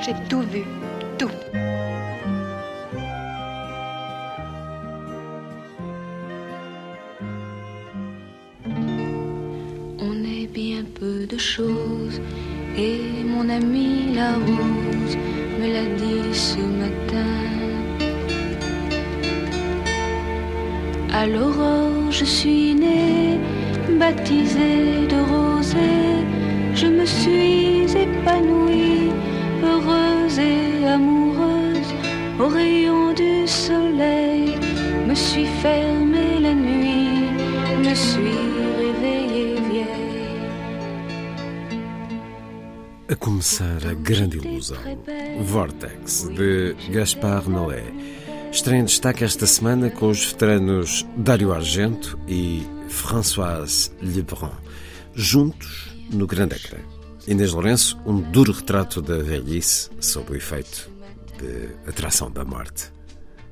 J'ai tout vu. Tout. On est bien peu de choses et mon ami la rose me l'a dit ce matin. À l'aurore, je suis née, baptisée de rosée. Je me suis épanouie, heureuse et amoureuse. Au rayon du soleil, me suis fermée la nuit, me suis réveillée vieille. A começar a grande ilusão. Vortex, de Gaspar Noé. Estreia em destaque esta semana com os veteranos Dário Argento e Françoise Lebrun, juntos no grande ecrã. Inês Lourenço, um duro retrato da velhice sob o efeito de atração da morte.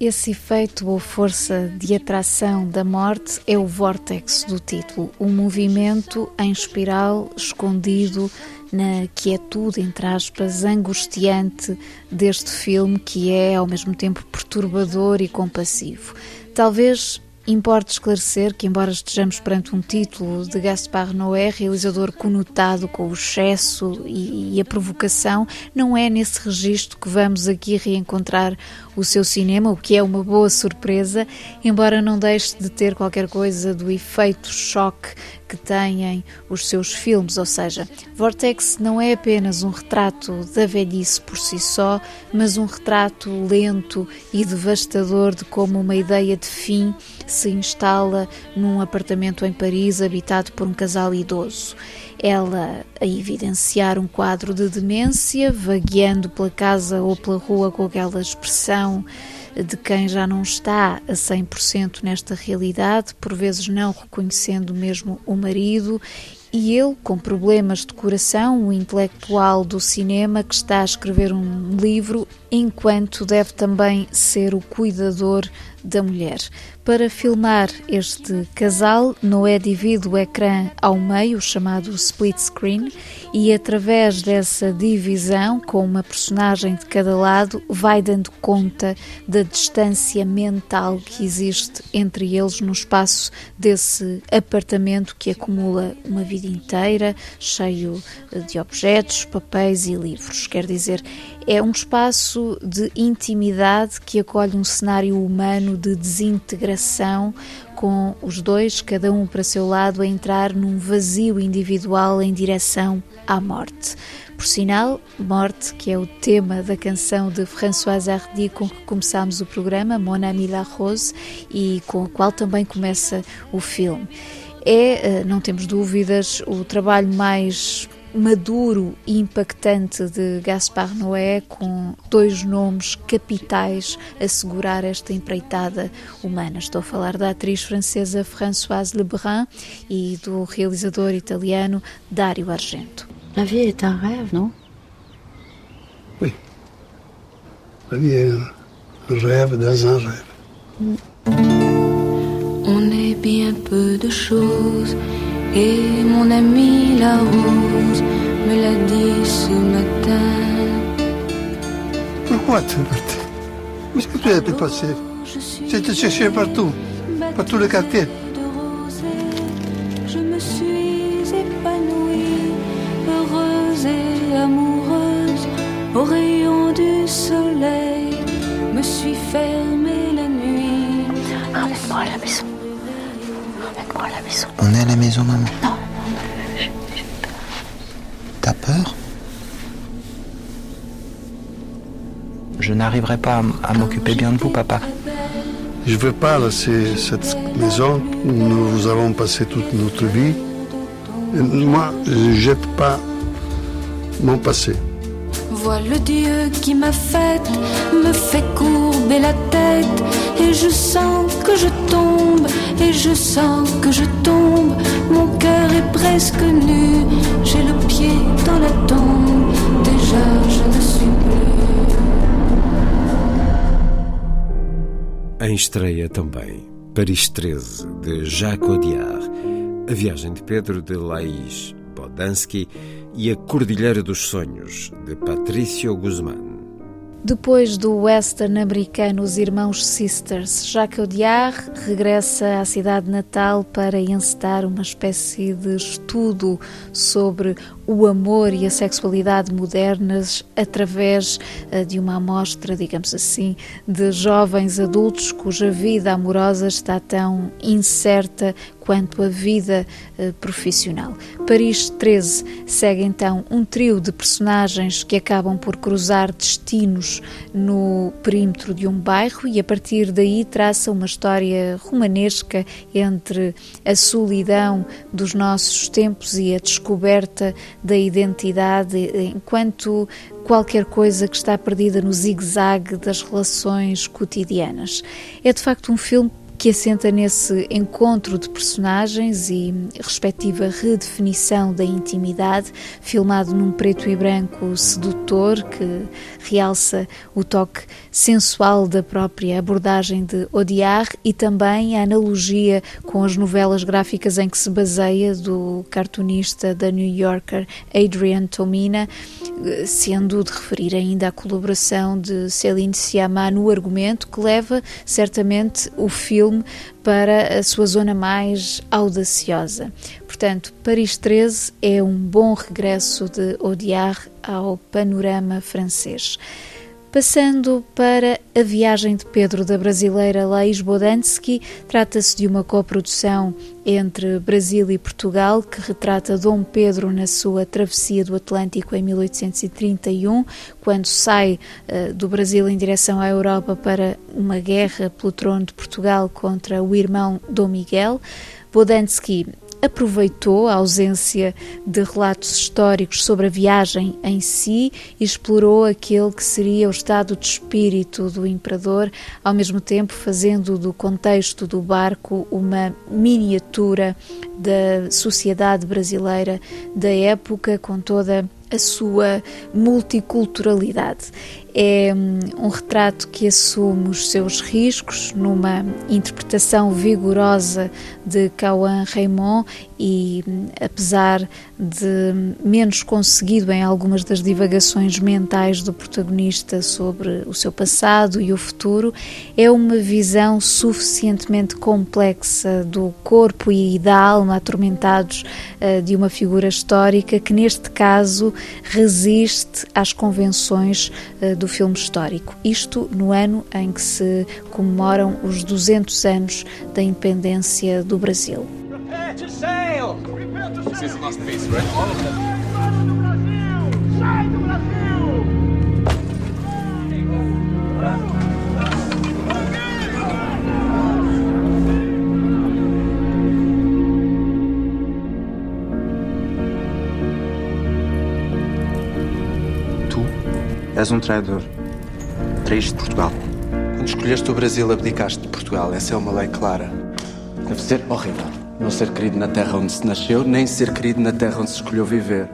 Esse efeito ou força de atração da morte é o vórtex do título, um movimento em espiral escondido na quietude, entre aspas, angustiante deste filme que é ao mesmo tempo perturbador e compassivo. Talvez Importa esclarecer que, embora estejamos perante um título de Gaspar Noé, realizador conotado com o excesso e, a provocação, não é nesse registro que vamos aqui reencontrar o seu cinema, o que é uma boa surpresa, embora não deixe de ter qualquer coisa do efeito choque que têm os seus filmes, ou seja, Vortex não é apenas um retrato da velhice por si só, mas um retrato lento e devastador de como uma ideia de fim se instala num apartamento em Paris habitado por um casal idoso. Ela a evidenciar um quadro de demência, vagueando pela casa ou pela rua com aquela expressão de quem já não está a 100% nesta realidade, por vezes não reconhecendo mesmo o marido, e ele, com problemas de coração, o intelectual do cinema que está a escrever um livro, enquanto deve também ser o cuidador da mulher. Para filmar este casal, Noé divide o ecrã ao meio, chamado split screen, e através dessa divisão, com uma personagem de cada lado, vai dando conta da distância mental que existe entre eles no espaço desse apartamento que acumula uma vida inteira, cheio de objetos, papéis e livros. Quer dizer, é um espaço de intimidade que acolhe um cenário humano de desintegração, com os dois, cada um para seu lado, a entrar num vazio individual em direção à morte. Por sinal, Morte, que é o tema da canção de Françoise Hardy com que começámos o programa, Mon Ami La Rose, e com a qual também começa o filme. É, eh, não temos dúvidas, o trabalho mais maduro e impactante de Gaspar Noé, com dois nomes capitais a segurar esta empreitada humana. Estou a falar da atriz francesa Françoise Lebrun e do realizador italiano Dario Argento. La vie est un rêve, non Oui. La vie est un rêve dans un rêve. On est bien peu de choses et mon ami la rose me l'a dit ce matin. Pourquoi tu es parti Où est-ce que tu passer? J'ai te cherché partout, par tout le quartier. de rosée, je me suis épanouie, heureuse et amoureuse, au rayon du soleil, me suis fermée la nuit. Emmène-moi à la maison. Emmène-moi à la maison. On est à la maison, maman Non. T'as peur? Je n'arriverai pas à, m'occuper bien de vous, papa. Je ne veux pas laisser cette maison. Nous avons passé toute notre vie. Et moi, je ne jette pas mon passé. Le Dieu qui m'a faite, me fait courber la tête, et je sens que je tombe, et je sens que je tombe. Mon cœur est presque nu, j'ai le pied dans la tombe, déjà je ne suis plus. Em Paris 13, de Jacques Audiard, A Viagem de Pedro, de e A Cordilheira dos Sonhos, de Patricio Guzmán. Depois do western americano Os Irmãos Sisters, Jacques Audiard regressa à cidade natal para encetar uma espécie de estudo sobre o amor e a sexualidade modernas através eh, de uma amostra, digamos assim, de jovens adultos cuja vida amorosa está tão incerta quanto a vida eh, profissional. Paris 13 segue então um trio de personagens que acabam por cruzar destinos no perímetro de um bairro e a partir daí traça uma história romanesca entre a solidão dos nossos tempos e a descoberta da identidade enquanto qualquer coisa que está perdida no zigue-zague das relações cotidianas. É de facto um filme que assenta nesse encontro de personagens e respectiva redefinição da intimidade, filmado num preto e branco sedutor que realça o toque sensual da própria abordagem de Audiard e também a analogia com as novelas gráficas em que se baseia do cartunista da New Yorker Adrian Tomina, sendo de referir ainda a colaboração de Céline Sciamma no argumento que leva certamente o filme filme para a sua zona mais audaciosa. Portanto, Paris 13 é um bom regresso de Audiard ao panorama francês. Passando para A Viagem de Pedro da brasileira Laís Bodansky, trata-se de uma coprodução entre Brasil e Portugal que retrata Dom Pedro na sua travessia do Atlântico em 1831, quando sai uh, do Brasil em direção à Europa para uma guerra pelo trono de Portugal contra o irmão Dom Miguel. Bodansky aproveitou a ausência de relatos históricos sobre a viagem em si e explorou aquele que seria o estado de espírito do imperador, ao mesmo tempo fazendo do contexto do barco uma miniatura da sociedade brasileira da época, com toda a sua multiculturalidade. É hum, um retrato que assume os seus riscos numa interpretação vigorosa de Cauã Raymond e, hum, apesar de menos conseguido em algumas das divagações mentais do protagonista sobre o seu passado e o futuro, é uma visão suficientemente complexa do corpo e da alma atormentados uh, de uma figura histórica que, neste caso, resiste às convenções uh, do filme histórico. Isto no ano em que se comemoram os 200 anos da independência do Brasil. Sai És um traidor. Traíste Portugal. Quando escolheste o Brasil, abdicaste de Portugal. Essa é uma lei clara. Deve ser horrível. Não ser querido na terra onde se nasceu, nem ser querido na terra onde se escolheu viver.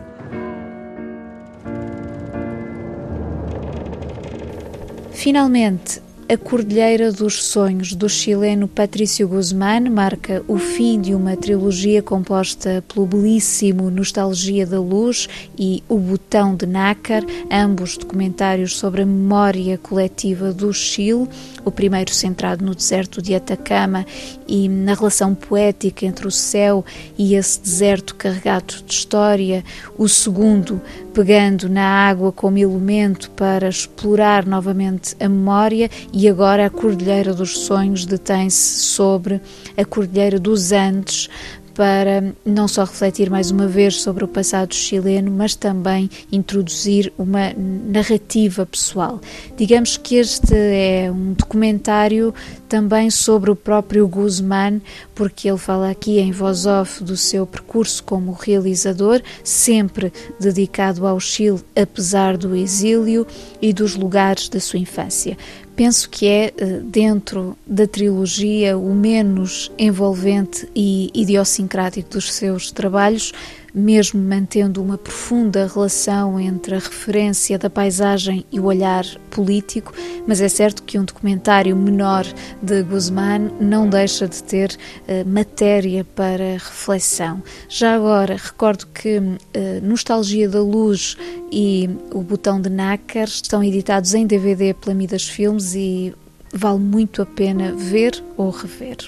Finalmente, a Cordilheira dos Sonhos, do chileno Patrício Guzmán, marca o fim de uma trilogia composta pelo belíssimo Nostalgia da Luz e O Botão de Nácar, ambos documentários sobre a memória coletiva do Chile, o primeiro centrado no deserto de Atacama e na relação poética entre o céu e esse deserto carregado de história, o segundo pegando na água como elemento para explorar novamente a memória e agora a Cordilheira dos Sonhos detém-se sobre a Cordilheira dos Andes para não só refletir mais uma vez sobre o passado chileno, mas também introduzir uma narrativa pessoal. Digamos que este é um documentário também sobre o próprio Guzmán, porque ele fala aqui em voz off do seu percurso como realizador, sempre dedicado ao Chile, apesar do exílio e dos lugares da sua infância penso que é, eh, dentro da trilogia, o menos envolvente e idiosincrático dos seus trabalhos, mesmo mantendo uma profunda relação entre a referência da paisagem e o olhar político, mas é certo que um documentário menor de Guzmán não deixa de ter uh, matéria para reflexão. Já agora, recordo que uh, Nostalgia da Luz e O Botão de Nácar estão editados em DVD pela Midas Filmes e vale muito a pena ver ou rever.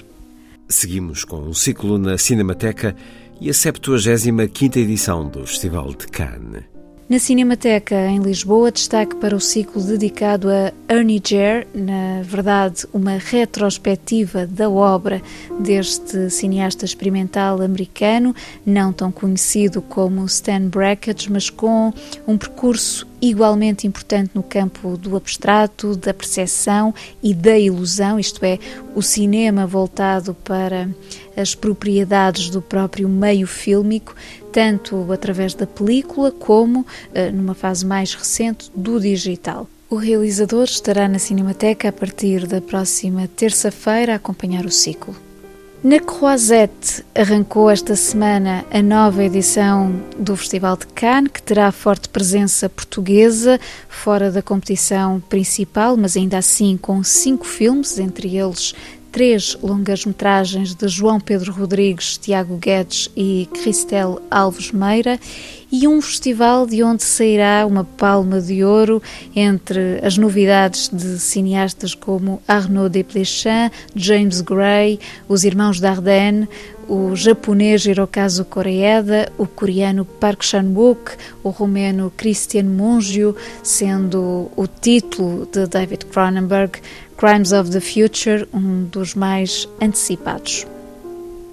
Seguimos com um ciclo na Cinemateca e a 75ª edição do Festival de Cannes. Na Cinemateca em Lisboa, destaque para o ciclo dedicado a Ernie Jer, na verdade, uma retrospectiva da obra deste cineasta experimental americano, não tão conhecido como Stan Brakhage, mas com um percurso igualmente importante no campo do abstrato, da percepção e da ilusão, isto é, o cinema voltado para as propriedades do próprio meio fílmico, tanto através da película como, eh, numa fase mais recente, do digital. O realizador estará na Cinemateca a partir da próxima terça-feira a acompanhar o ciclo. Na Croisette arrancou esta semana a nova edição do Festival de Cannes, que terá forte presença portuguesa, fora da competição principal, mas ainda assim com cinco filmes, entre eles três longas-metragens de João Pedro Rodrigues, Tiago Guedes e Cristel Alves Meira e um festival de onde sairá uma palma de ouro entre as novidades de cineastas como Arnaud Desplechin, James Gray, os irmãos Dardenne, o japonês Hirokazu Koreeda, o coreano Park Chan-wook, o romeno Christian Mungio, sendo o título de David Cronenberg Crimes of the Future, um dos mais antecipados.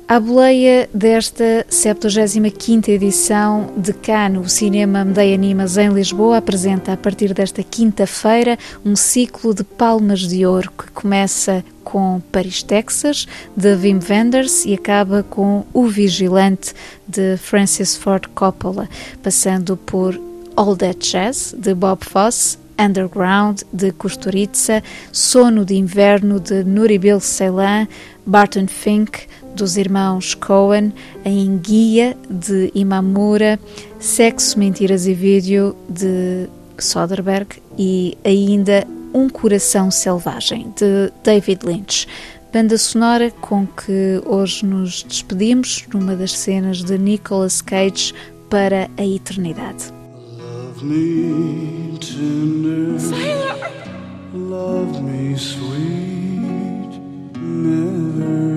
A boleia desta 75ª edição de Cannes, o Cinema Medeia Animas em Lisboa, apresenta a partir desta quinta-feira um ciclo de palmas de ouro que começa com Paris, Texas, de Wim Wenders e acaba com O Vigilante, de Francis Ford Coppola, passando por All That Jazz, de Bob Fosse, Underground, de Kusturica, Sono de Inverno, de Nuribil Ceylan, Barton Fink, dos irmãos Cohen, A Enguia, de Imamura, Sexo, Mentiras e Vídeo, de Soderbergh e ainda Um Coração Selvagem, de David Lynch. Banda sonora com que hoje nos despedimos numa das cenas de Nicolas Cage para a eternidade. Me tender. Sailor. Love me sweet. Never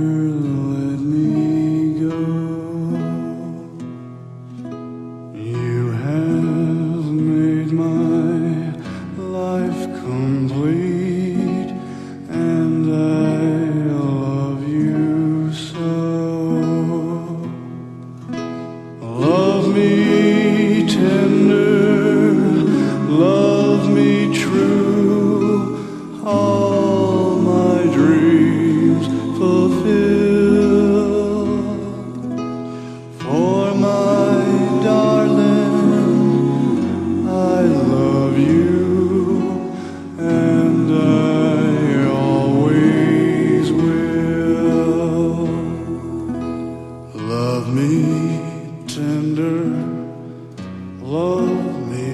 me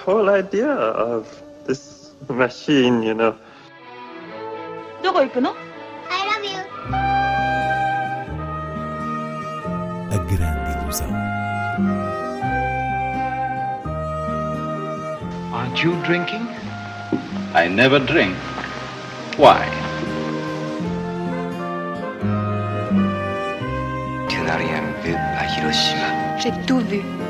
whole idea of this machine, you know. どこ行くの I love you. A grande ilusão. Aren't you drinking? I never drink. Why? Tu n'as rien vu à Hiroshima. J'ai tout vu, tout.